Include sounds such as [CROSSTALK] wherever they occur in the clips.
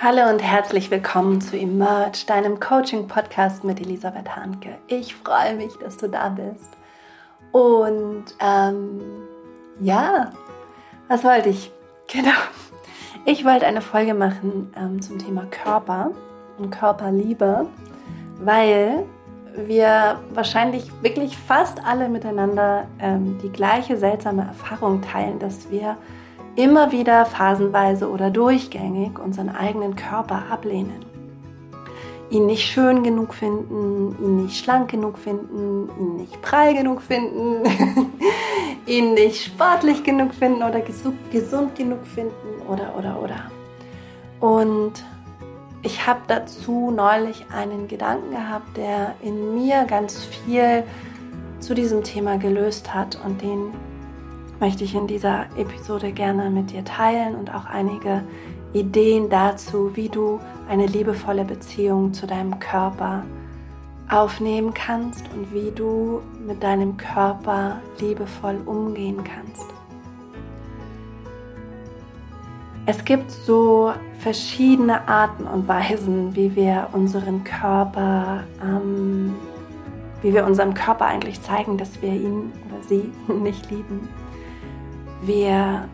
Hallo und herzlich willkommen zu Emerge, deinem Coaching-Podcast mit Elisabeth Hanke. Ich freue mich, dass du da bist. Und ähm, ja, was wollte ich? [LAUGHS] Genau. Ich wollte eine Folge machen ähm, zum Thema Körper und Körperliebe, weil wir wahrscheinlich wirklich fast alle miteinander ähm, die gleiche seltsame Erfahrung teilen, dass wir immer wieder phasenweise oder durchgängig unseren eigenen Körper ablehnen. Ihn nicht schön genug finden, ihn nicht schlank genug finden, ihn nicht prall genug finden, [LAUGHS] ihn nicht sportlich genug finden oder gesund genug finden oder oder oder. Und ich habe dazu neulich einen Gedanken gehabt, der in mir ganz viel zu diesem Thema gelöst hat und den möchte ich in dieser Episode gerne mit dir teilen und auch einige Ideen dazu, wie du eine liebevolle Beziehung zu deinem Körper aufnehmen kannst und wie du mit deinem Körper liebevoll umgehen kannst. Es gibt so verschiedene Arten und Weisen, wie wir unseren Körper, ähm, wie wir unserem Körper eigentlich zeigen, dass wir ihn oder sie [LAUGHS] nicht lieben. Wir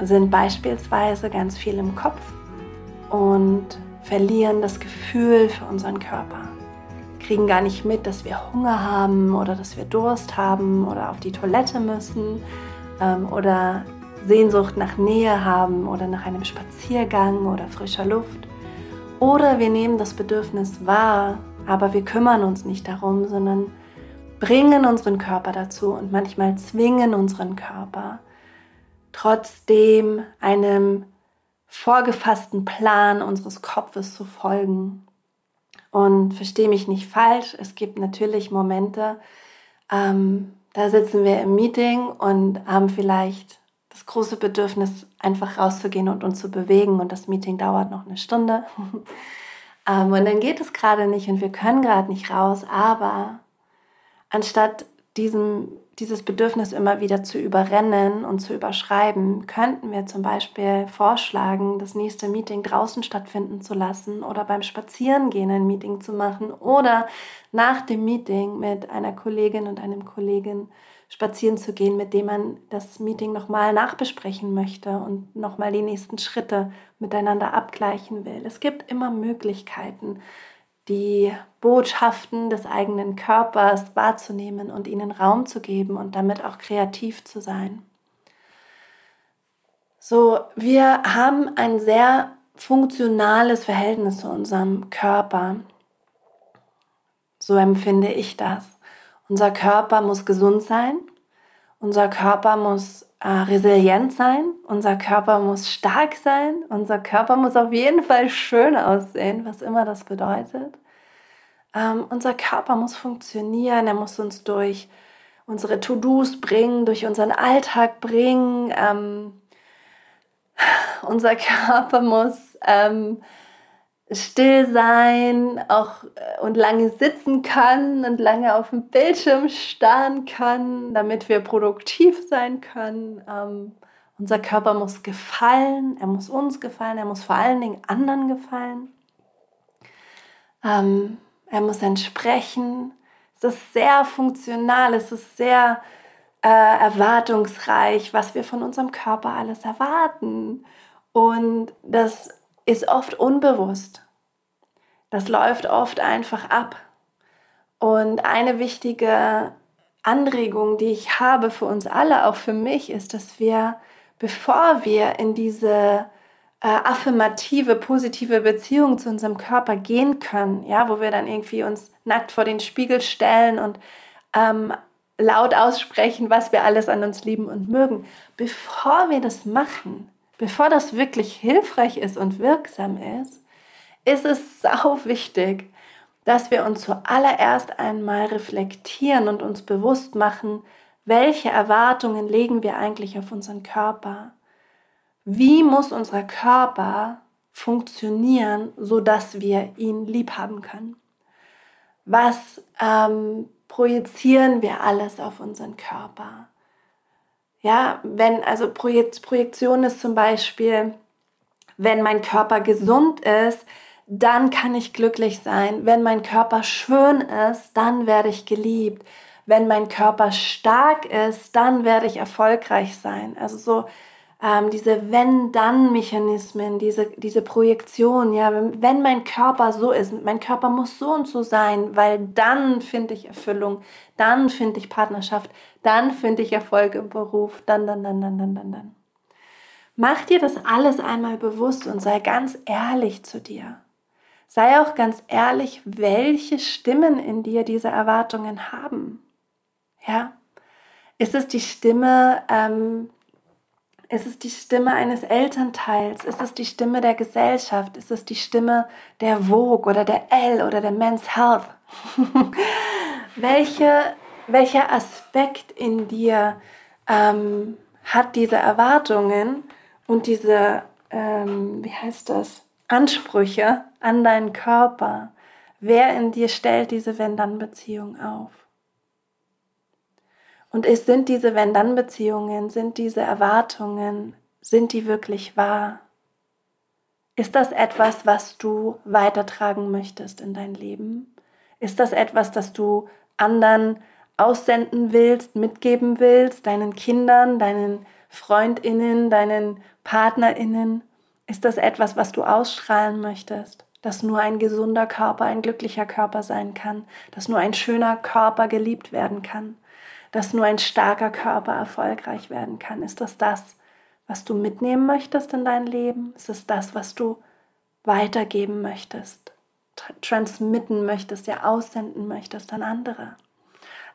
sind beispielsweise ganz viel im Kopf und verlieren das Gefühl für unseren Körper. Kriegen gar nicht mit, dass wir Hunger haben oder dass wir Durst haben oder auf die Toilette müssen ähm, oder Sehnsucht nach Nähe haben oder nach einem Spaziergang oder frischer Luft. Oder wir nehmen das Bedürfnis wahr, aber wir kümmern uns nicht darum, sondern bringen unseren Körper dazu und manchmal zwingen unseren Körper, trotzdem einem vorgefassten Plan unseres Kopfes zu folgen. Und verstehe mich nicht falsch, es gibt natürlich Momente, ähm, da sitzen wir im Meeting und haben vielleicht das große Bedürfnis, einfach rauszugehen und uns zu bewegen und das Meeting dauert noch eine Stunde. [LAUGHS] ähm, und dann geht es gerade nicht und wir können gerade nicht raus, aber anstatt diesem, dieses Bedürfnis immer wieder zu überrennen und zu überschreiben, könnten wir zum Beispiel vorschlagen, das nächste Meeting draußen stattfinden zu lassen oder beim Spazierengehen ein Meeting zu machen oder nach dem Meeting mit einer Kollegin und einem Kollegen spazieren zu gehen, mit dem man das Meeting nochmal nachbesprechen möchte und nochmal die nächsten Schritte miteinander abgleichen will. Es gibt immer Möglichkeiten, die Botschaften des eigenen Körpers wahrzunehmen und ihnen Raum zu geben und damit auch kreativ zu sein. So, wir haben ein sehr funktionales Verhältnis zu unserem Körper. So empfinde ich das. Unser Körper muss gesund sein, unser Körper muss äh, resilient sein, unser Körper muss stark sein, unser Körper muss auf jeden Fall schön aussehen, was immer das bedeutet. Ähm, unser Körper muss funktionieren, er muss uns durch unsere To-Dos bringen, durch unseren Alltag bringen. Ähm, [LAUGHS] unser Körper muss ähm, still sein auch äh, und lange sitzen kann und lange auf dem Bildschirm starren kann, damit wir produktiv sein können. Ähm, unser Körper muss gefallen, er muss uns gefallen, er muss vor allen Dingen anderen gefallen. Ähm, er muss entsprechen. Es ist sehr funktional, es ist sehr äh, erwartungsreich, was wir von unserem Körper alles erwarten. Und das ist oft unbewusst. Das läuft oft einfach ab. Und eine wichtige Anregung, die ich habe für uns alle, auch für mich, ist, dass wir, bevor wir in diese äh, affirmative, positive Beziehung zu unserem Körper gehen können, ja, wo wir dann irgendwie uns nackt vor den Spiegel stellen und ähm, laut aussprechen, was wir alles an uns lieben und mögen, bevor wir das machen, bevor das wirklich hilfreich ist und wirksam ist, ist es sau wichtig, dass wir uns zuallererst einmal reflektieren und uns bewusst machen, welche Erwartungen legen wir eigentlich auf unseren Körper? Wie muss unser Körper funktionieren, sodass wir ihn lieb haben können? Was ähm, projizieren wir alles auf unseren Körper? Ja, wenn, also Projekt, Projektion ist zum Beispiel, Wenn mein Körper gesund ist, dann kann ich glücklich sein. Wenn mein Körper schön ist, dann werde ich geliebt. Wenn mein Körper stark ist, dann werde ich erfolgreich sein. Also so ähm, diese Wenn-Dann-Mechanismen, diese, diese Projektion, ja, wenn, mein Körper so ist, mein Körper muss so und so sein, weil dann finde ich Erfüllung, dann finde ich Partnerschaft, dann finde ich Erfolg im Beruf, dann, dann, dann, dann, dann, dann, dann. Mach dir das alles einmal bewusst und sei ganz ehrlich zu dir. Sei auch ganz ehrlich, welche Stimmen in dir diese Erwartungen haben. Ja? Ist es die Stimme ähm, ist es die Stimme eines Elternteils? Ist es die Stimme der Gesellschaft? Ist es die Stimme der Vogue oder der L oder der Men's Health? [LAUGHS] Welche, welcher Aspekt in dir ähm, hat diese Erwartungen und diese, ähm, wie heißt das, Ansprüche an deinen Körper? Wer in dir stellt diese Wenn-Dann-Beziehung auf? Und es sind diese Wenn-Dann-Beziehungen, sind diese Erwartungen, sind die wirklich wahr? Ist das etwas, was du weitertragen möchtest in dein Leben? Ist das etwas, das du anderen aussenden willst, mitgeben willst, deinen Kindern, deinen Freundinnen, deinen Partnerinnen? Ist das etwas, was du ausstrahlen möchtest? Dass nur ein gesunder Körper ein glücklicher Körper sein kann, dass nur ein schöner Körper geliebt werden kann? Dass nur ein starker Körper erfolgreich werden kann? Ist das das, was du mitnehmen möchtest in dein Leben? Ist es das, was du weitergeben möchtest, transmitten möchtest, ja aussenden möchtest an andere?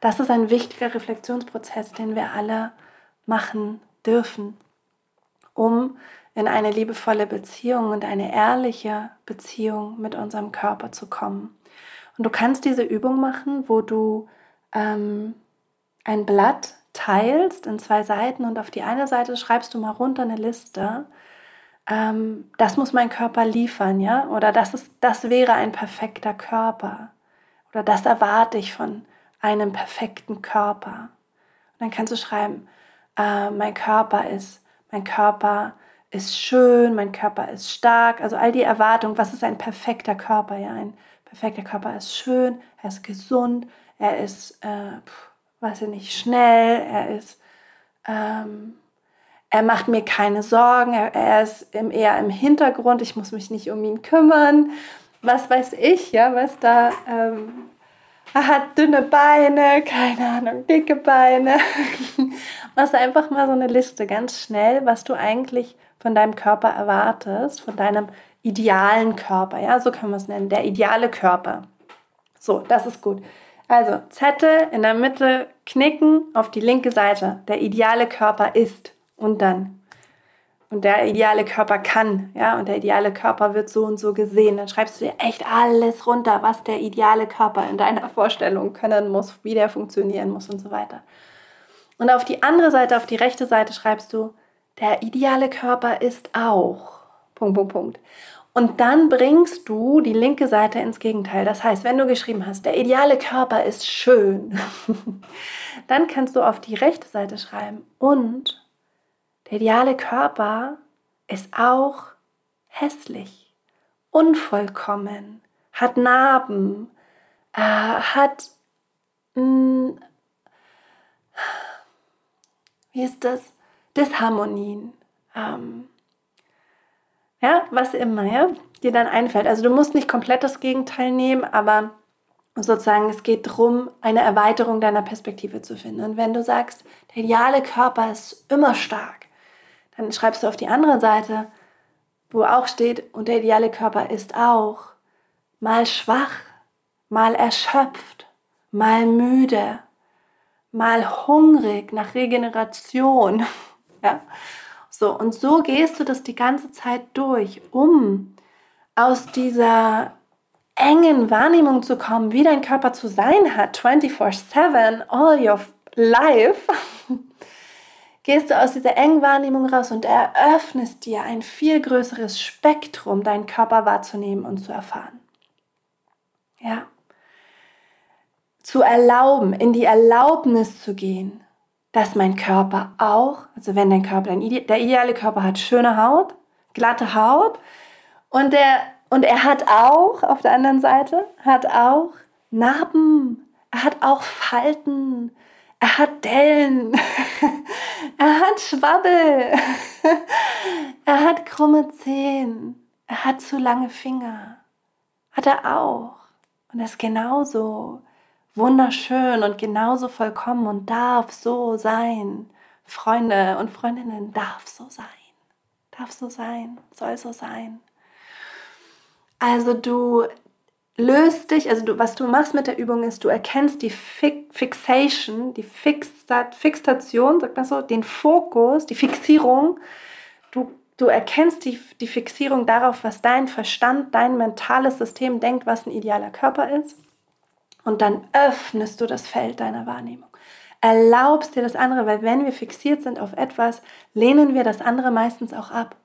Das ist ein wichtiger Reflexionsprozess, den wir alle machen dürfen, um in eine liebevolle Beziehung und eine ehrliche Beziehung mit unserem Körper zu kommen. Und du kannst diese Übung machen, wo du ähm, ein Blatt teilst in zwei Seiten und auf die eine Seite schreibst du mal runter eine Liste. Ähm, das muss mein Körper liefern, ja? Oder das, ist, das wäre ein perfekter Körper. Oder das erwarte ich von einem perfekten Körper. Und dann kannst du schreiben, äh, mein Körper ist, mein Körper ist schön, mein Körper ist stark. Also all die Erwartungen, was ist ein perfekter Körper? Ja, ein perfekter Körper ist schön, er ist gesund, er ist äh, weiß nicht, schnell, er ist, ähm, er macht mir keine Sorgen, er, er ist im, eher im Hintergrund, ich muss mich nicht um ihn kümmern, was weiß ich, ja, was da, ähm, er hat dünne Beine, keine Ahnung, dicke Beine. [LAUGHS] Machst einfach mal so eine Liste ganz schnell, was du eigentlich von deinem Körper erwartest, von deinem idealen Körper, ja, so kann man es nennen, der ideale Körper. So, das ist gut. Also Zettel in der Mitte knicken auf die linke Seite. Der ideale Körper ist und dann. Und der ideale Körper kann, ja, und der ideale Körper wird so und so gesehen. Dann schreibst du dir echt alles runter, was der ideale Körper in deiner Vorstellung können muss, wie der funktionieren muss und so weiter. Und auf die andere Seite, auf die rechte Seite schreibst du, der ideale Körper ist auch. Punkt, Punkt, Punkt. Und dann bringst du die linke Seite ins Gegenteil. Das heißt, wenn du geschrieben hast, der ideale Körper ist schön, [LAUGHS] dann kannst du auf die rechte Seite schreiben und der ideale Körper ist auch hässlich, unvollkommen, hat Narben, äh, hat, mh, hm, wie ist das, Disharmonien. Ähm, ja, was immer, ja, dir dann einfällt. Also du musst nicht komplett das Gegenteil nehmen, aber sozusagen es geht darum, eine Erweiterung deiner Perspektive zu finden. Und wenn du sagst, der ideale Körper ist immer stark, dann schreibst du auf die andere Seite, wo auch steht, und der ideale Körper ist auch mal schwach, mal erschöpft, mal müde, mal hungrig nach Regeneration. [LAUGHS] ja? So, und so gehst du das die ganze Zeit durch, um aus dieser engen Wahrnehmung zu kommen, wie dein Körper zu sein hat, 24/7, all your life. [LAUGHS] gehst du aus dieser engen Wahrnehmung raus und eröffnest dir ein viel größeres Spektrum, deinen Körper wahrzunehmen und zu erfahren. Ja. Zu erlauben, in die Erlaubnis zu gehen, dass mein Körper auch, also wenn dein Körper, der ideale Körper hat schöne Haut, glatte Haut. Und er, und er hat auch, auf der anderen Seite, hat auch Narben. Er hat auch Falten. Er hat Dellen. [LAUGHS] er hat Schwabbel. [LAUGHS] er hat krumme Zehen. Er hat zu lange Finger. Hat er auch. Und ist genauso wunderschön und genauso vollkommen und darf so sein. Freunde und Freundinnen, darf so sein. Darf so sein, soll so sein. Also du löst dich, also du, was du machst mit der Übung ist, du erkennst die Fixation, die Fixat, Fixation, sagt man so, den Fokus, die Fixierung. Du, du erkennst die, die Fixierung darauf, was dein Verstand, dein mentales System denkt, was ein idealer Körper ist. Und dann öffnest du das Feld deiner Wahrnehmung. Erlaubst dir das andere, weil wenn wir fixiert sind auf etwas, lehnen wir das andere meistens auch ab.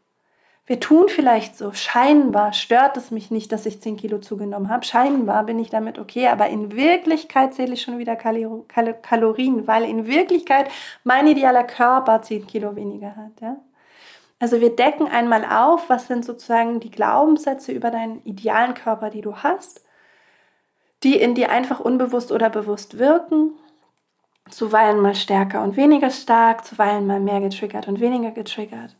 Wir tun vielleicht so, scheinbar stört es mich nicht, dass ich 10 Kilo zugenommen habe. Scheinbar bin ich damit okay, aber in Wirklichkeit zähle ich schon wieder Kalorien, weil in Wirklichkeit mein idealer Körper 10 Kilo weniger hat. Ja? Also wir decken einmal auf, was sind sozusagen die Glaubenssätze über deinen idealen Körper, die du hast die in dir einfach unbewusst oder bewusst wirken, zuweilen mal stärker und weniger stark, zuweilen mal mehr getriggert und weniger getriggert.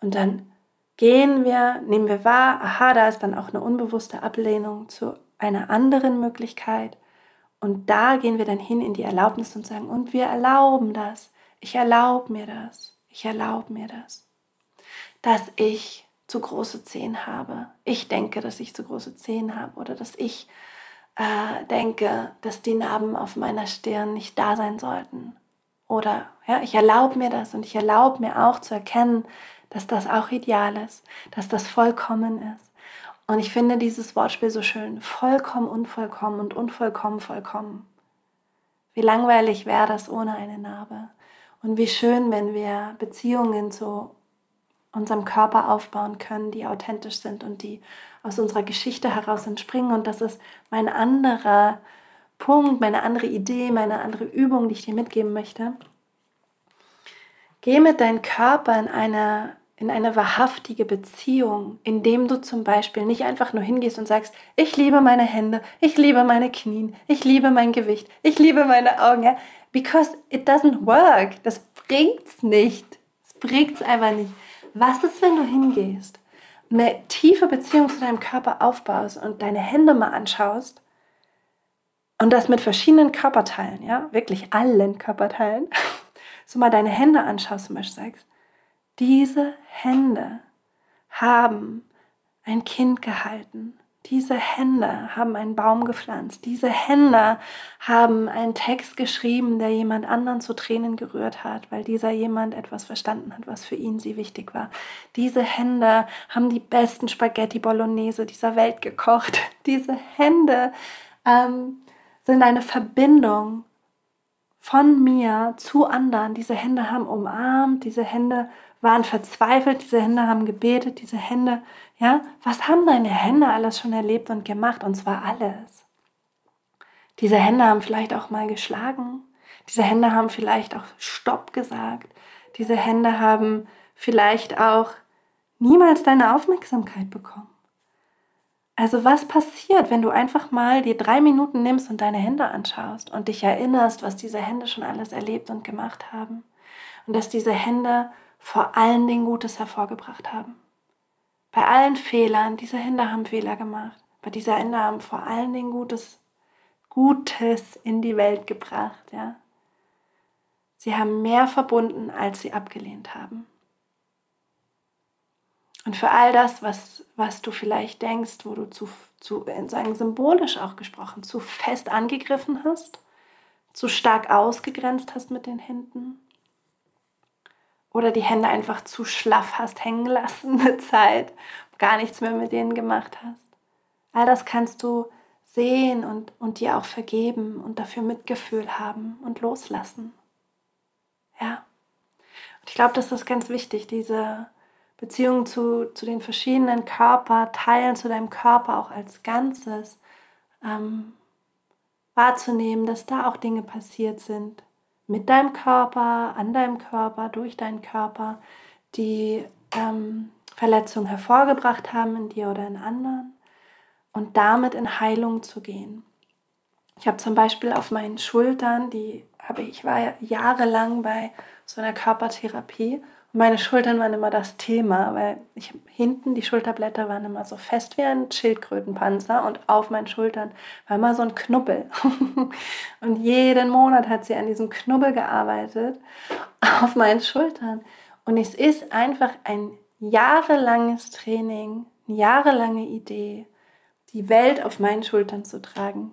Und dann gehen wir, nehmen wir wahr, aha, da ist dann auch eine unbewusste Ablehnung zu einer anderen Möglichkeit. Und da gehen wir dann hin in die Erlaubnis und sagen, und wir erlauben das. Ich erlaube mir das. Ich erlaube mir das. Dass ich zu große Zehen habe. Ich denke, dass ich zu große Zehen habe oder dass ich äh, denke, dass die Narben auf meiner Stirn nicht da sein sollten. Oder ja, ich erlaube mir das und ich erlaube mir auch zu erkennen, dass das auch ideal ist, dass das vollkommen ist. Und ich finde dieses Wortspiel so schön. Vollkommen, unvollkommen und unvollkommen, vollkommen. Wie langweilig wäre das ohne eine Narbe. Und wie schön, wenn wir Beziehungen zu unserem Körper aufbauen können, die authentisch sind und die aus unserer Geschichte heraus entspringen. Und das ist mein anderer Punkt, meine andere Idee, meine andere Übung, die ich dir mitgeben möchte. Geh mit deinem Körper in eine, in eine wahrhaftige Beziehung, indem du zum Beispiel nicht einfach nur hingehst und sagst, ich liebe meine Hände, ich liebe meine Knien, ich liebe mein Gewicht, ich liebe meine Augen. Ja? Because it doesn't work. Das bringt's nicht. Es bringt's einfach nicht. Was ist, wenn du hingehst eine tiefe Beziehung zu deinem Körper aufbaust und deine Hände mal anschaust und das mit verschiedenen Körperteilen, ja, wirklich allen Körperteilen, [LAUGHS] so mal deine Hände anschaust Beispiel sagst, diese Hände haben ein Kind gehalten diese Hände haben einen Baum gepflanzt. Diese Hände haben einen Text geschrieben, der jemand anderen zu Tränen gerührt hat, weil dieser jemand etwas verstanden hat, was für ihn sie wichtig war. Diese Hände haben die besten Spaghetti Bolognese dieser Welt gekocht. [LAUGHS] Diese Hände ähm, sind eine Verbindung von mir zu anderen. Diese Hände haben umarmt, diese Hände waren verzweifelt, diese Hände haben gebetet, diese Hände, ja, was haben deine Hände alles schon erlebt und gemacht? Und zwar alles. Diese Hände haben vielleicht auch mal geschlagen, diese Hände haben vielleicht auch Stopp gesagt, diese Hände haben vielleicht auch niemals deine Aufmerksamkeit bekommen. Also was passiert, wenn du einfach mal dir drei Minuten nimmst und deine Hände anschaust und dich erinnerst, was diese Hände schon alles erlebt und gemacht haben und dass diese Hände vor allen Dingen Gutes hervorgebracht haben. Bei allen Fehlern, diese Hände haben Fehler gemacht, aber diese Hände haben vor allen Dingen Gutes, Gutes in die Welt gebracht, ja. Sie haben mehr verbunden, als sie abgelehnt haben. Und für all das, was, was du vielleicht denkst, wo du zu, zu sagen, symbolisch auch gesprochen, zu fest angegriffen hast, zu stark ausgegrenzt hast mit den Händen, oder die Hände einfach zu schlaff hast hängen lassen [LAUGHS] mit Zeit, gar nichts mehr mit denen gemacht hast. All das kannst du sehen und, und dir auch vergeben und dafür Mitgefühl haben und loslassen. Ja. Und ich glaube, das ist ganz wichtig, diese Beziehung zu, zu den verschiedenen Körperteilen, zu deinem Körper auch als Ganzes ähm, wahrzunehmen, dass da auch Dinge passiert sind, mit deinem Körper, an deinem Körper, durch deinen Körper, die, ähm, Verletzungen hervorgebracht haben in dir oder in anderen und damit in Heilung zu gehen. Ich habe zum Beispiel auf meinen Schultern, die habe ich war jahrelang bei so einer Körpertherapie meine Schultern waren immer das Thema, weil ich hinten die Schulterblätter waren immer so fest wie ein Schildkrötenpanzer und auf meinen Schultern war immer so ein Knubbel. [LAUGHS] und jeden Monat hat sie an diesem Knubbel gearbeitet [LAUGHS] auf meinen Schultern. Und es ist einfach ein jahrelanges Training, eine jahrelange Idee, die Welt auf meinen Schultern zu tragen.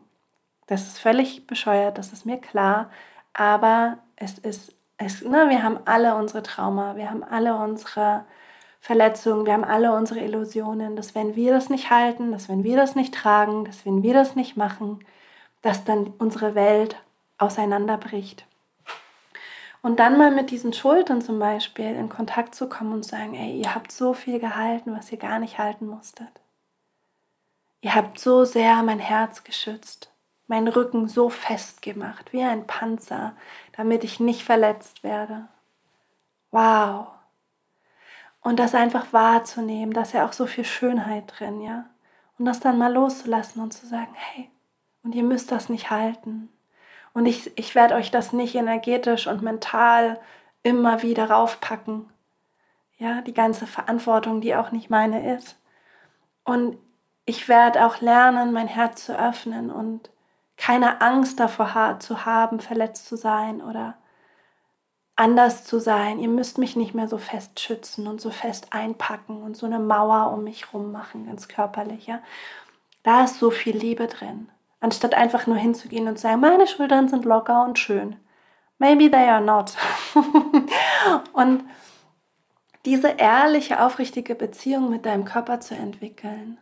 Das ist völlig bescheuert, das ist mir klar, aber es ist, es, ne, wir haben alle unsere Trauma, wir haben alle unsere Verletzungen, wir haben alle unsere Illusionen, dass wenn wir das nicht halten, dass wenn wir das nicht tragen, dass wenn wir das nicht machen, dass dann unsere Welt auseinanderbricht. Und dann mal mit diesen Schultern zum Beispiel in Kontakt zu kommen und sagen, ey, ihr habt so viel gehalten, was ihr gar nicht halten musstet. Ihr habt so sehr mein Herz geschützt, meinen Rücken so fest gemacht, wie ein Panzer, damit ich nicht verletzt werde. Wow. Und das einfach wahrzunehmen, dass ja auch so viel Schönheit drin, ja. Und das dann mal loszulassen und zu sagen, hey, und ihr müsst das nicht halten. Und ich, ich werde euch das nicht energetisch und mental immer wieder raufpacken. Ja, die ganze Verantwortung, die auch nicht meine ist. Und ich werde auch lernen, mein Herz zu öffnen und keine Angst davor zu haben, verletzt zu sein oder anders zu sein. Ihr müsst mich nicht mehr so fest schützen und so fest einpacken und so eine Mauer um mich rum machen, ganz körperlich. Ja? Da ist so viel Liebe drin anstatt einfach nur hinzugehen und zu sagen, meine Schultern sind locker und schön. Maybe they are not. [LAUGHS] und diese ehrliche, aufrichtige Beziehung mit deinem Körper zu entwickeln.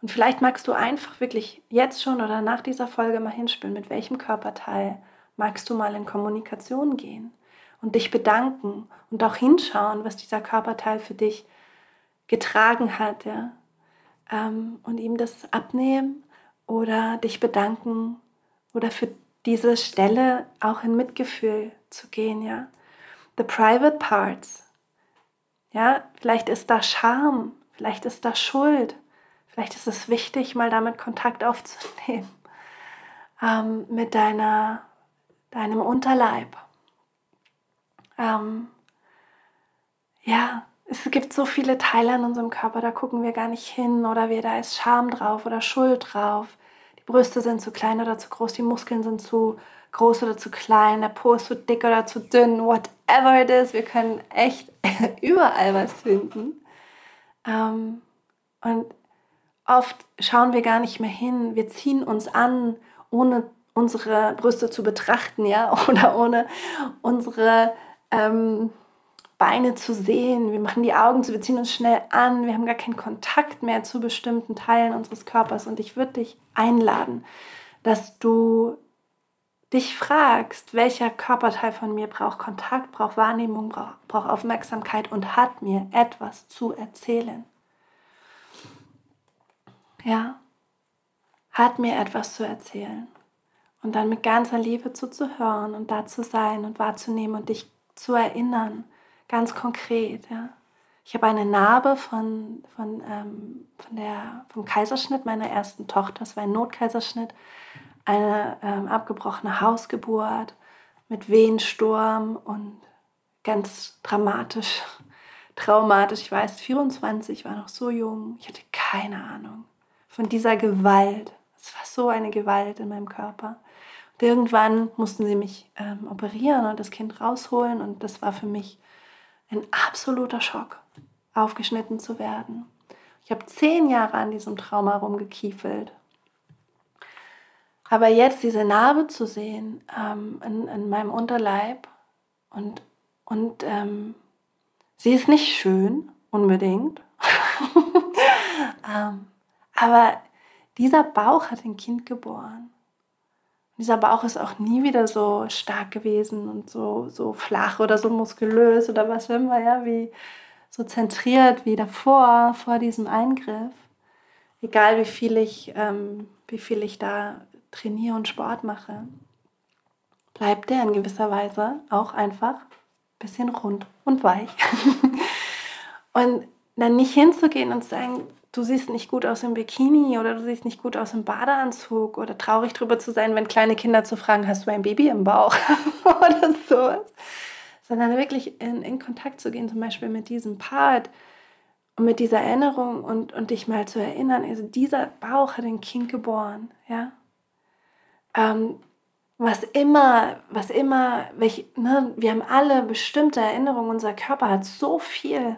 Und vielleicht magst du einfach wirklich jetzt schon oder nach dieser Folge mal hinspielen, mit welchem Körperteil magst du mal in Kommunikation gehen und dich bedanken und auch hinschauen, was dieser Körperteil für dich getragen hat, ja? Ähm, und ihm das abnehmen oder dich bedanken oder für diese Stelle auch in Mitgefühl zu gehen, ja. The private parts. Ja, vielleicht ist da Scham, vielleicht ist da Schuld, vielleicht ist es wichtig, mal damit Kontakt aufzunehmen [LAUGHS] ähm, mit deiner, deinem Unterleib. Ähm, ja, es gibt so viele Teile in unserem Körper, da gucken wir gar nicht hin oder wir, da ist Scham drauf oder Schuld drauf. Die Brüste sind zu klein oder zu groß, die Muskeln sind zu groß oder zu klein, der Po ist zu dick oder zu dünn, whatever it is. Wir können echt [LAUGHS] überall was finden. Ähm, und oft schauen wir gar nicht mehr hin. Wir ziehen uns an, ohne unsere Brüste zu betrachten, ja, [LAUGHS] oder ohne unsere ähm, Beine zu sehen. Wir machen die Augen zu, wir ziehen uns schnell an. Wir haben gar keinen Kontakt mehr zu bestimmten Teilen unseres Körpers. Und ich würde dich einladen, dass du dich fragst, welcher Körperteil von mir braucht Kontakt, braucht Wahrnehmung, braucht, braucht Aufmerksamkeit und hat mir etwas zu erzählen. Ja, hat mir etwas zu erzählen. Und dann mit ganzer Liebe zuzuhören und da zu sein und wahrzunehmen und dich zu erinnern, ganz konkret. Ja. Ich habe eine Narbe von, von, ähm, von der, vom Kaiserschnitt meiner ersten Tochter. Das war ein Notkaiserschnitt, eine ähm, abgebrochene Hausgeburt mit Wehensturm und ganz dramatisch, traumatisch. Ich weiß, 24, war noch so jung. Ich hatte keine Ahnung von dieser Gewalt. Es war so eine Gewalt in meinem Körper. Und irgendwann mussten sie mich ähm, operieren und das Kind rausholen und das war für mich ein absoluter Schock, aufgeschnitten zu werden. Ich habe zehn Jahre an diesem Trauma rumgekiefelt. Aber jetzt diese Narbe zu sehen ähm, in, in, meinem Unterleib und, und ähm, sie ist nicht schön unbedingt, [LAUGHS] ähm, aber dieser Bauch hat ein Kind geboren dieser Bauch ist auch nie wieder so stark gewesen und so, so flach oder so muskulös oder was immer, ja, wie so zentriert wie davor, vor diesem Eingriff. Egal wie viel ich, ähm, wie viel ich da trainiere und Sport mache, bleibt der in gewisser Weise auch einfach ein bisschen rund und weich. [LAUGHS] und dann nicht hinzugehen und zu sagen, du siehst nicht gut aus im Bikini oder du siehst nicht gut aus im Badeanzug oder traurig drüber zu sein, wenn kleine Kinder zu fragen, hast du ein Baby im Bauch [LAUGHS] oder sowas. Sondern wirklich in, in Kontakt zu gehen, zum Beispiel mit diesem Part und mit dieser Erinnerung und, und dich mal zu erinnern, also dieser Bauch hat ein Kind geboren, ja. Ähm, was immer, was immer, welch, ne, wir haben alle bestimmte Erinnerungen, unser Körper hat so viel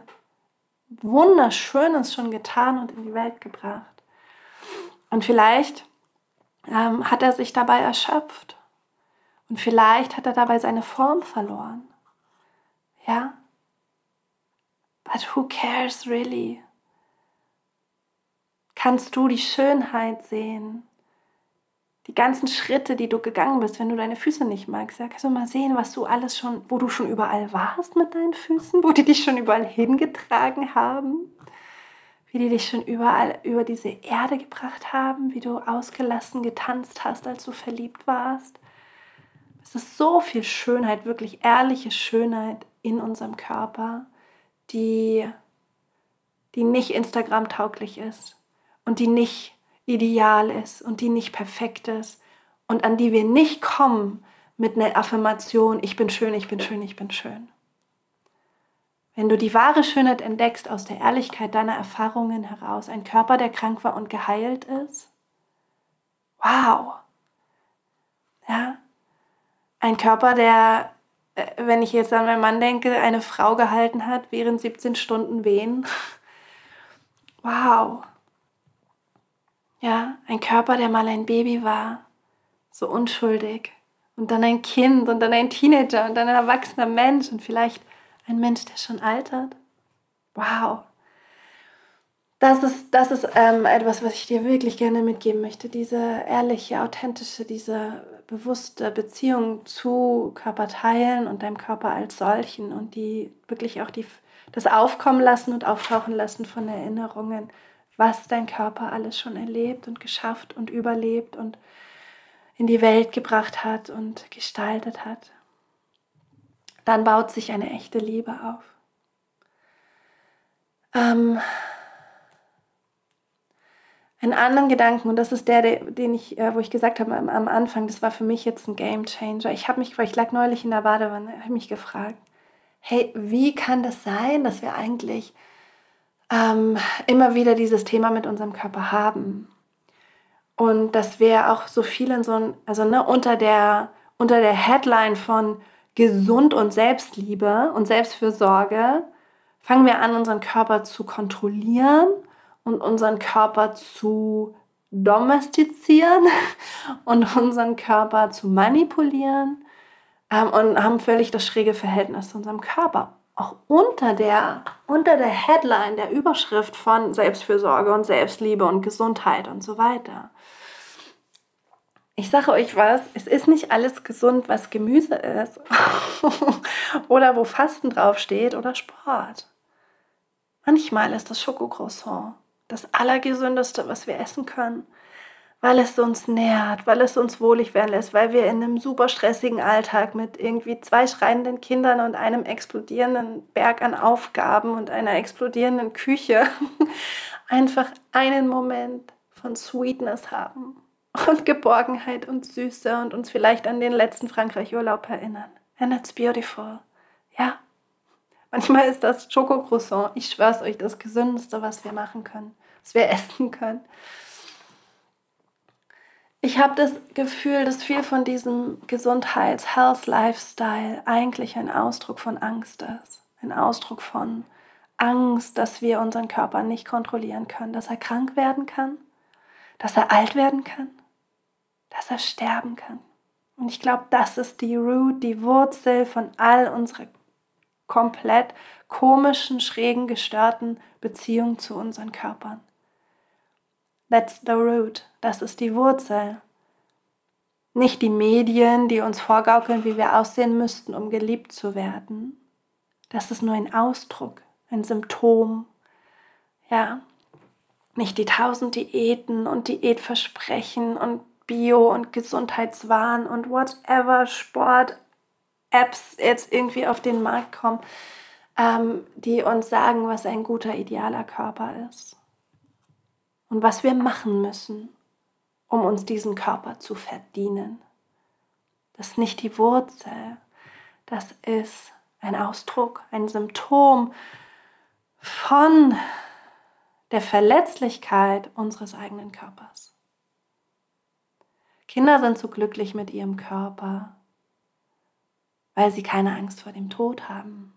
Wunderschönes schon getan und in die Welt gebracht. Und vielleicht ähm, hat er sich dabei erschöpft. Und vielleicht hat er dabei seine Form verloren. Ja? But who cares really? Kannst du die Schönheit sehen? Die ganzen Schritte, die du gegangen bist, wenn du deine Füße nicht magst. Ja, kannst du mal sehen, was du alles schon, wo du schon überall warst mit deinen Füßen, wo die dich schon überall hingetragen haben, wie die dich schon überall über diese Erde gebracht haben, wie du ausgelassen getanzt hast, als du verliebt warst. Es ist so viel Schönheit, wirklich ehrliche Schönheit in unserem Körper, die, die nicht Instagram tauglich ist und die nicht ideal ist und die nicht perfekt ist und an die wir nicht kommen mit einer Affirmation, ich bin schön, ich bin schön, ich bin schön. Wenn du die wahre Schönheit entdeckst aus der Ehrlichkeit deiner Erfahrungen heraus, ein Körper, der krank war und geheilt ist, wow. Ja, ein Körper, der, äh, wenn ich jetzt an meinen Mann denke, eine Frau gehalten hat während 17 Stunden Wehen, [LAUGHS] wow. Ja, ein Körper, der mal ein Baby war, so unschuldig. Und dann ein Kind und dann ein Teenager und dann ein erwachsener Mensch und vielleicht ein Mensch, der schon altert. Wow. Das ist, das ist ähm, etwas, was ich dir wirklich gerne mitgeben möchte. Diese ehrliche, authentische, diese bewusste Beziehung zu Körperteilen und deinem Körper als solchen und die wirklich auch die, das Aufkommen lassen und auftauchen lassen von Erinnerungen was dein Körper alles schon erlebt und geschafft und überlebt und in die Welt gebracht hat und gestaltet hat. Dann baut sich eine echte Liebe auf. Ähm, einen anderen Gedanken, und das ist der, den ich, äh, wo ich gesagt habe am Anfang, das war für mich jetzt ein Game Changer. Ich habe mich, ich lag neulich in der Badewanne, habe mich gefragt, hey, wie kann das sein, dass wir eigentlich ähm, immer wieder dieses Thema mit unserem Körper haben. Und dass wir auch so viel in so ein, also ne, unter der, unter der Headline von gesund und Selbstliebe und Selbstfürsorge fangen wir an, unseren Körper zu kontrollieren und unseren Körper zu domestizieren [LAUGHS] und unseren Körper zu manipulieren ähm, und haben völlig das schräge Verhältnis zu unserem Körper auch unter der, unter der Headline, der Überschrift von Selbstfürsorge und Selbstliebe und Gesundheit und so weiter. Ich sage euch was, es ist nicht alles gesund, was Gemüse ist [LAUGHS] oder wo Fasten draufsteht oder Sport. Manchmal ist das Schokocroissant das Allergesündeste, was wir essen können weil es uns nährt, weil es uns wohlig werden lässt, weil wir in einem super stressigen Alltag mit irgendwie zwei schreienden Kindern und einem explodierenden Berg an Aufgaben und einer explodierenden Küche [LAUGHS] einfach einen Moment von Sweetness haben und Geborgenheit und Süße und uns vielleicht an den letzten Frankreich-Urlaub erinnern. And it's beautiful. Ja. Manchmal ist das Schokocroissant, ich schwör's euch, das Gesündeste, was wir machen können, was wir essen können. Ich habe das Gefühl, dass viel von diesem Gesundheits-Health-Lifestyle eigentlich ein Ausdruck von Angst ist. Ein Ausdruck von Angst, dass wir unseren Körper nicht kontrollieren können, dass er krank werden kann, dass er alt werden kann, dass er sterben kann. Und ich glaube, das ist die Root, die Wurzel von all unserer komplett komischen, schrägen, gestörten Beziehungen zu unseren Körpern. That's the root. Das ist die Wurzel. Nicht die Medien, die uns vorgaukeln, wie wir aussehen müssten, um geliebt zu werden. Das ist nur ein Ausdruck, ein Symptom. Ja, nicht die tausend Diäten und Diätversprechen und Bio und Gesundheitswahn und whatever Sport Apps jetzt irgendwie auf den Markt kommen. ähm, die uns sagen, was ein guter, idealer Körper ist und was wir machen müssen, um uns diesen Körper zu verdienen. Das ist nicht die Wurzel, das ist ein Ausdruck, ein Symptom von der Verletzlichkeit unseres eigenen Körpers. Kinder sind so glücklich mit ihrem Körper, weil sie keine Angst vor dem Tod haben.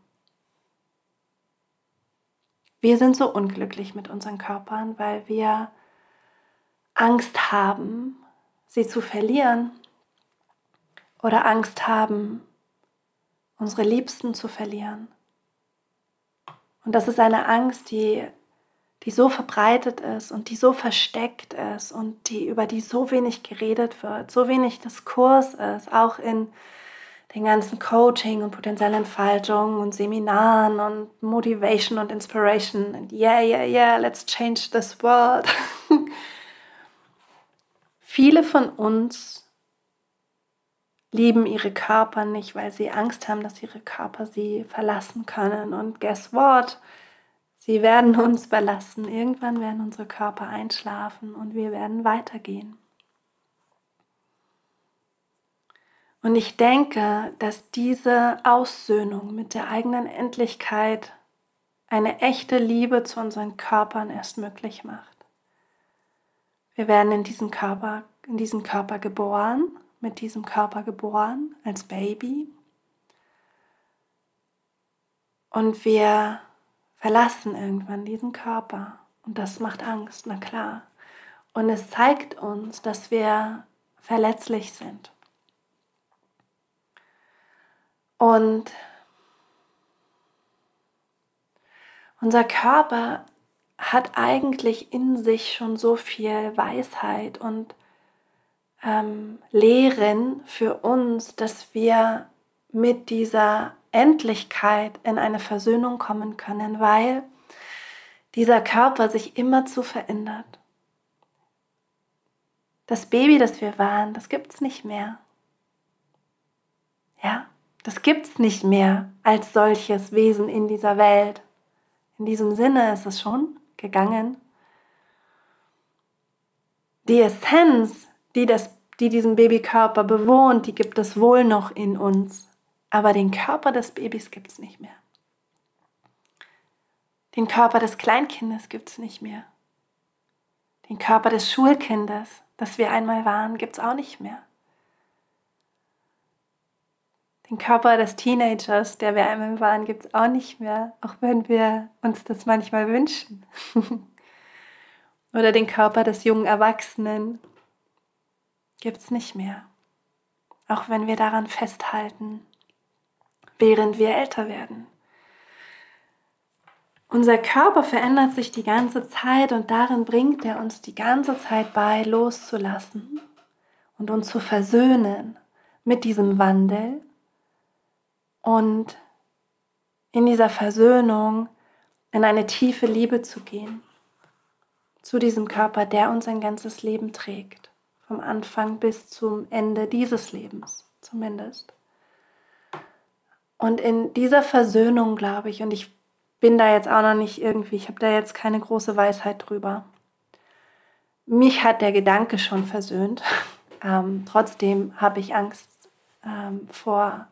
Wir sind so unglücklich mit unseren Körpern, weil wir Angst haben, sie zu verlieren oder Angst haben, unsere Liebsten zu verlieren. Und das ist eine Angst, die, die so verbreitet ist und die so versteckt ist und die, über die so wenig geredet wird, so wenig Diskurs ist, auch in den ganzen Coaching und Potenzialentfaltung und Seminaren und Motivation und Inspiration und yeah, yeah, yeah, let's change this world. [LAUGHS] Viele von uns lieben ihre Körper nicht, weil sie Angst haben, dass ihre Körper sie verlassen können. Und guess what? Sie werden uns verlassen. Irgendwann werden unsere Körper einschlafen und wir werden weitergehen. Und ich denke, dass diese Aussöhnung mit der eigenen Endlichkeit eine echte Liebe zu unseren Körpern erst möglich macht. Wir werden in diesem Körper, in diesem Körper geboren, mit diesem Körper geboren als Baby. Und wir verlassen irgendwann diesen Körper. Und das macht Angst, na klar. Und es zeigt uns, dass wir verletzlich sind. Und unser Körper hat eigentlich in sich schon so viel Weisheit und ähm, Lehren für uns, dass wir mit dieser Endlichkeit in eine Versöhnung kommen können, weil dieser Körper sich immer zu verändert. Das Baby, das wir waren, das gibt es nicht mehr. Ja, das gibt es nicht mehr als solches Wesen in dieser Welt. In diesem Sinne ist es schon gegangen. Die Essenz, die, das, die diesen Babykörper bewohnt, die gibt es wohl noch in uns. Aber den Körper des Babys gibt es nicht mehr. Den Körper des Kleinkindes gibt es nicht mehr. Den Körper des Schulkindes, das wir einmal waren, gibt es auch nicht mehr den Körper des Teenagers, der wir einmal waren, gibt es auch nicht mehr, auch wenn wir uns das manchmal wünschen. [LAUGHS] Oder den Körper des jungen Erwachsenen gibt es nicht mehr, auch wenn wir daran festhalten, während wir älter werden. Unser Körper verändert sich die ganze Zeit und darin bringt er uns die ganze Zeit bei, loszulassen und uns zu versöhnen mit diesem Wandel und in dieser Versöhnung in eine tiefe Liebe zu gehen zu diesem Körper, der uns ein ganzes Leben trägt, vom Anfang bis zum Ende dieses Lebens zumindest. Und in dieser Versöhnung, glaube ich, und ich bin da jetzt auch noch nicht irgendwie, ich habe da jetzt keine große Weisheit drüber. Mich hat der Gedanke schon versöhnt. [LAUGHS] Ähm, trotzdem habe ich Angst ähm, vor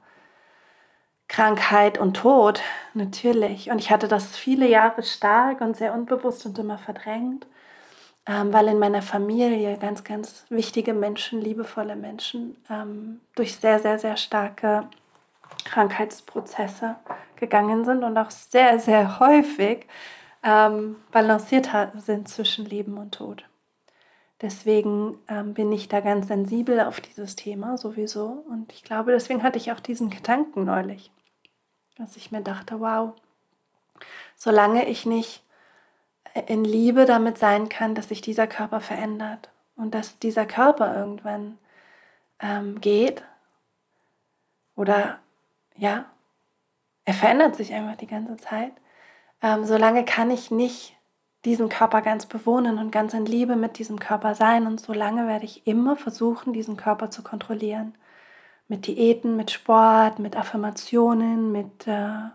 Krankheit und Tod, natürlich. Und ich hatte das viele Jahre stark und sehr unbewusst und immer verdrängt, ähm, weil in meiner Familie ganz, ganz wichtige Menschen, liebevolle Menschen ähm, durch sehr, sehr, sehr starke Krankheitsprozesse gegangen sind und auch sehr, sehr häufig ähm, balanciert sind zwischen Leben und Tod. Deswegen ähm, bin ich da ganz sensibel auf dieses Thema sowieso. Und ich glaube, deswegen hatte ich auch diesen Gedanken neulich dass ich mir dachte, wow, solange ich nicht in Liebe damit sein kann, dass sich dieser Körper verändert und dass dieser Körper irgendwann ähm, geht oder ja, er verändert sich einfach die ganze Zeit, ähm, solange kann ich nicht diesen Körper ganz bewohnen und ganz in Liebe mit diesem Körper sein und solange werde ich immer versuchen, diesen Körper zu kontrollieren mit Diäten, mit Sport, mit Affirmationen, mit äh,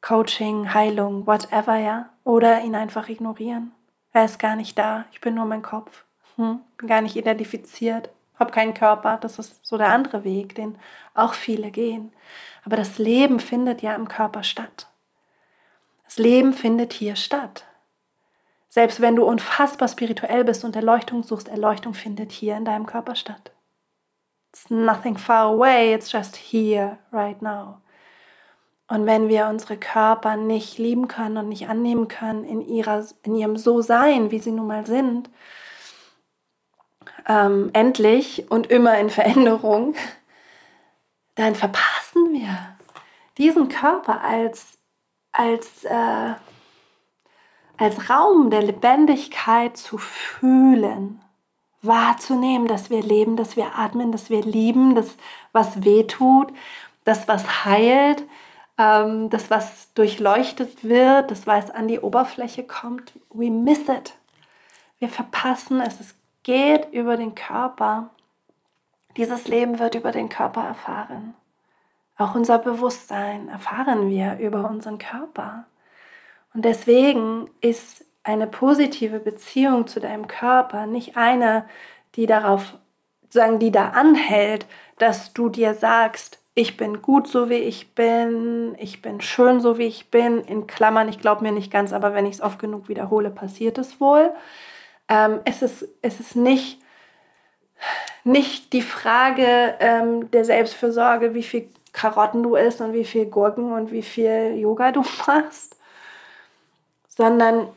Coaching, Heilung, whatever, ja. Oder ihn einfach ignorieren. Er ist gar nicht da. Ich bin nur mein Kopf. Hm? Bin gar nicht identifiziert. Hab keinen Körper. Das ist so der andere Weg, den auch viele gehen. Aber das Leben findet ja im Körper statt. Das Leben findet hier statt. Selbst wenn du unfassbar spirituell bist und Erleuchtung suchst, Erleuchtung findet hier in deinem Körper statt. It's nothing far away, it's just here, right now. Und wenn wir unsere Körper nicht lieben können und nicht annehmen können in, ihrer, in ihrem So-Sein, wie sie nun mal sind, ähm, endlich und immer in Veränderung, [LAUGHS] dann verpassen wir diesen Körper als, als, äh, als Raum der Lebendigkeit zu fühlen, wahrzunehmen, dass wir leben, dass wir atmen, dass wir lieben, dass was weh tut, das was heilt, ähm, das was durchleuchtet wird, das was an die Oberfläche kommt. We miss it. Wir verpassen es. Es geht über den Körper. Dieses Leben wird über den Körper erfahren. Auch unser Bewusstsein erfahren wir über unseren Körper. Und deswegen ist eine positive Beziehung zu deinem Körper nicht eine, die darauf, sagen, die da anhält, dass du dir sagst, ich bin gut so wie ich bin, ich bin schön so wie ich bin. In Klammern, ich glaube mir nicht ganz, aber wenn ich es oft genug wiederhole, passiert es wohl. Ähm, es, ist, es ist nicht, nicht die Frage ähm, der Selbstfürsorge, wie viel Karotten du isst und wie viel Gurken und wie viel Yoga du [LAUGHS] machst, sondern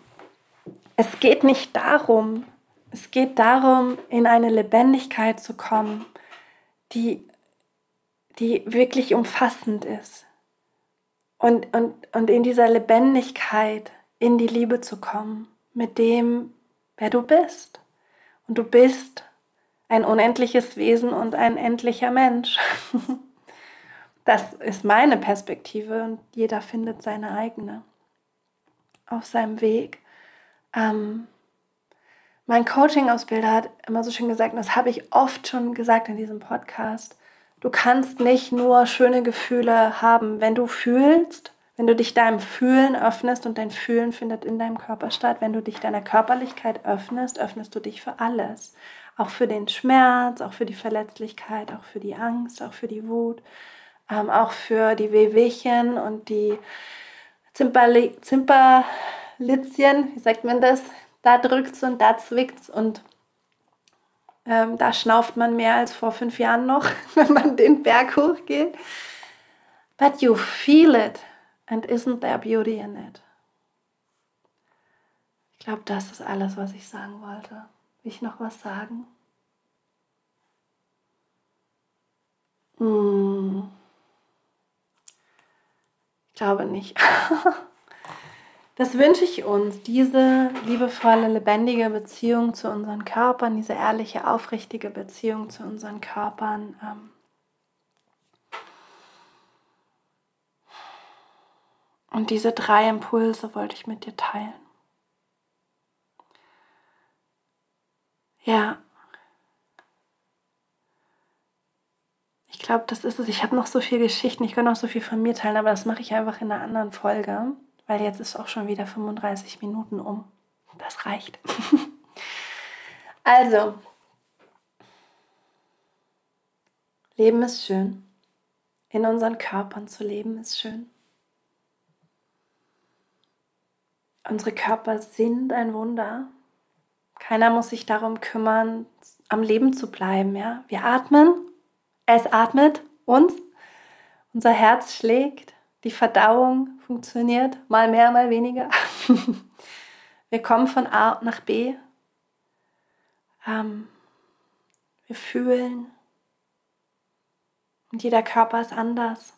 es geht nicht darum, es geht darum, in eine Lebendigkeit zu kommen, die, die wirklich umfassend ist. Und, und, und in dieser Lebendigkeit in die Liebe zu kommen, mit dem, wer du bist. Und du bist ein unendliches Wesen und ein endlicher Mensch. [LAUGHS] Das ist meine Perspektive und jeder findet seine eigene auf seinem Weg. Ähm, mein Coaching-Ausbilder hat immer so schön gesagt, und das habe ich oft schon gesagt in diesem Podcast, du kannst nicht nur schöne Gefühle haben, wenn du fühlst, wenn du dich deinem Fühlen öffnest und dein Fühlen findet in deinem Körper statt, wenn du dich deiner Körperlichkeit öffnest, öffnest du dich für alles. Auch für den Schmerz, auch für die Verletzlichkeit, auch für die Angst, auch für die Wut, ähm, auch für die Wehwehchen und die Zimperli Zimper Litzchen, wie sagt man das? Da drückt's und da zwickt's und ähm, da schnauft man mehr als vor fünf Jahren noch, [LAUGHS] wenn man den Berg hochgeht. But you feel it and isn't there beauty in it? Ich glaube, das ist alles, was ich sagen wollte. Will ich noch was sagen? Hm. Ich glaube nicht. [LAUGHS] Das wünsche ich uns, diese liebevolle, lebendige Beziehung zu unseren Körpern, diese ehrliche, aufrichtige Beziehung zu unseren Körpern. Ähm Und diese drei Impulse wollte ich mit dir teilen. Ja. Ich glaube, das ist es. Ich habe noch so viele Geschichten, ich könnte noch so viel von mir teilen, aber das mache ich einfach in einer anderen Folge weil jetzt ist auch schon wieder 35 Minuten um. Das reicht. [LAUGHS] also, Leben ist schön. In unseren Körpern zu leben ist schön. Unsere Körper sind ein Wunder. Keiner muss sich darum kümmern, am Leben zu bleiben. Ja? Wir atmen, es atmet uns, unser Herz schlägt, die Verdauung funktioniert, mal mehr, mal weniger. [LAUGHS] wir kommen von A nach B. Ähm, wir fühlen. Und jeder Körper ist anders.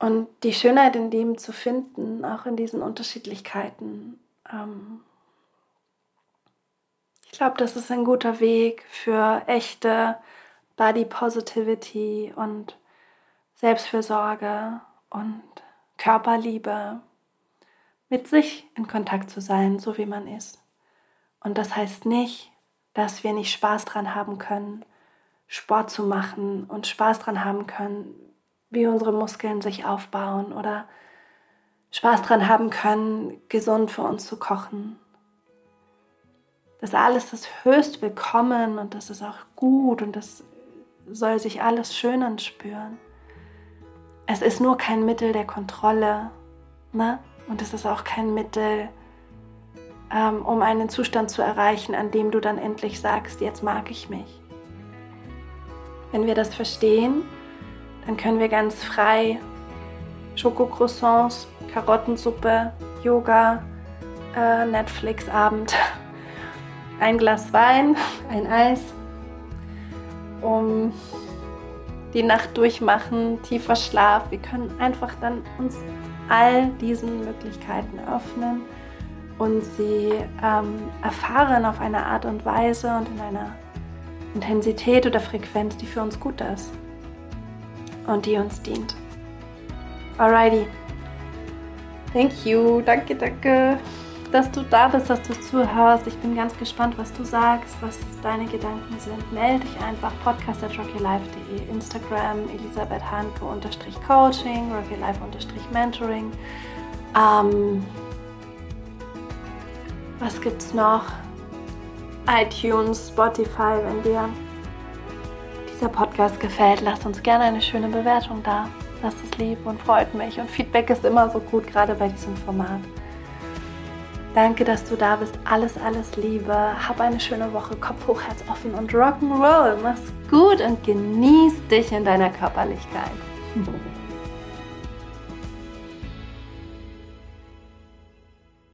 Und die Schönheit in dem zu finden, auch in diesen Unterschiedlichkeiten, ähm, ich glaube, das ist ein guter Weg für echte Body Positivity und Selbstfürsorge und Körperliebe, mit sich in Kontakt zu sein, so wie man ist. Und das heißt nicht, dass wir nicht Spaß dran haben können, Sport zu machen und Spaß dran haben können, wie unsere Muskeln sich aufbauen oder Spaß dran haben können, gesund für uns zu kochen. Das alles ist höchst willkommen und das ist auch gut und das soll sich alles schön anspüren. Es ist nur kein Mittel der Kontrolle ne? und es ist auch kein Mittel, ähm, um einen Zustand zu erreichen, an dem du dann endlich sagst, jetzt mag ich mich. Wenn wir das verstehen, dann können wir ganz frei Schokocroissants, Karottensuppe, Yoga, äh, Netflix-Abend, [LAUGHS] ein Glas Wein, [LAUGHS] ein Eis, um die Nacht durchmachen, tiefer Schlaf. Wir können einfach dann uns all diesen Möglichkeiten öffnen und sie ähm, erfahren auf eine Art und Weise und in einer Intensität oder Frequenz, die für uns gut ist und die uns dient. Alrighty. Thank you. Danke, danke, dass du da bist, dass du zuhörst. Ich bin ganz gespannt, was du sagst, was deine Gedanken sind. Melde dich einfach podcast at rockylife.de, Instagram Elisabeth Hanke unterstrich Coaching, rockylife unterstrich Mentoring. Ähm, was gibt's noch? iTunes, Spotify, wenn dir dieser Podcast gefällt, lass uns gerne eine schöne Bewertung da. Das ist lieb und freut mich. Und Feedback ist immer so gut, gerade bei diesem Format. Danke, dass du da bist. Alles, alles Liebe. Hab eine schöne Woche. Kopf hoch, Herz offen und Rock'n'Roll. Mach's gut und genieß dich in deiner Körperlichkeit. [LAUGHS]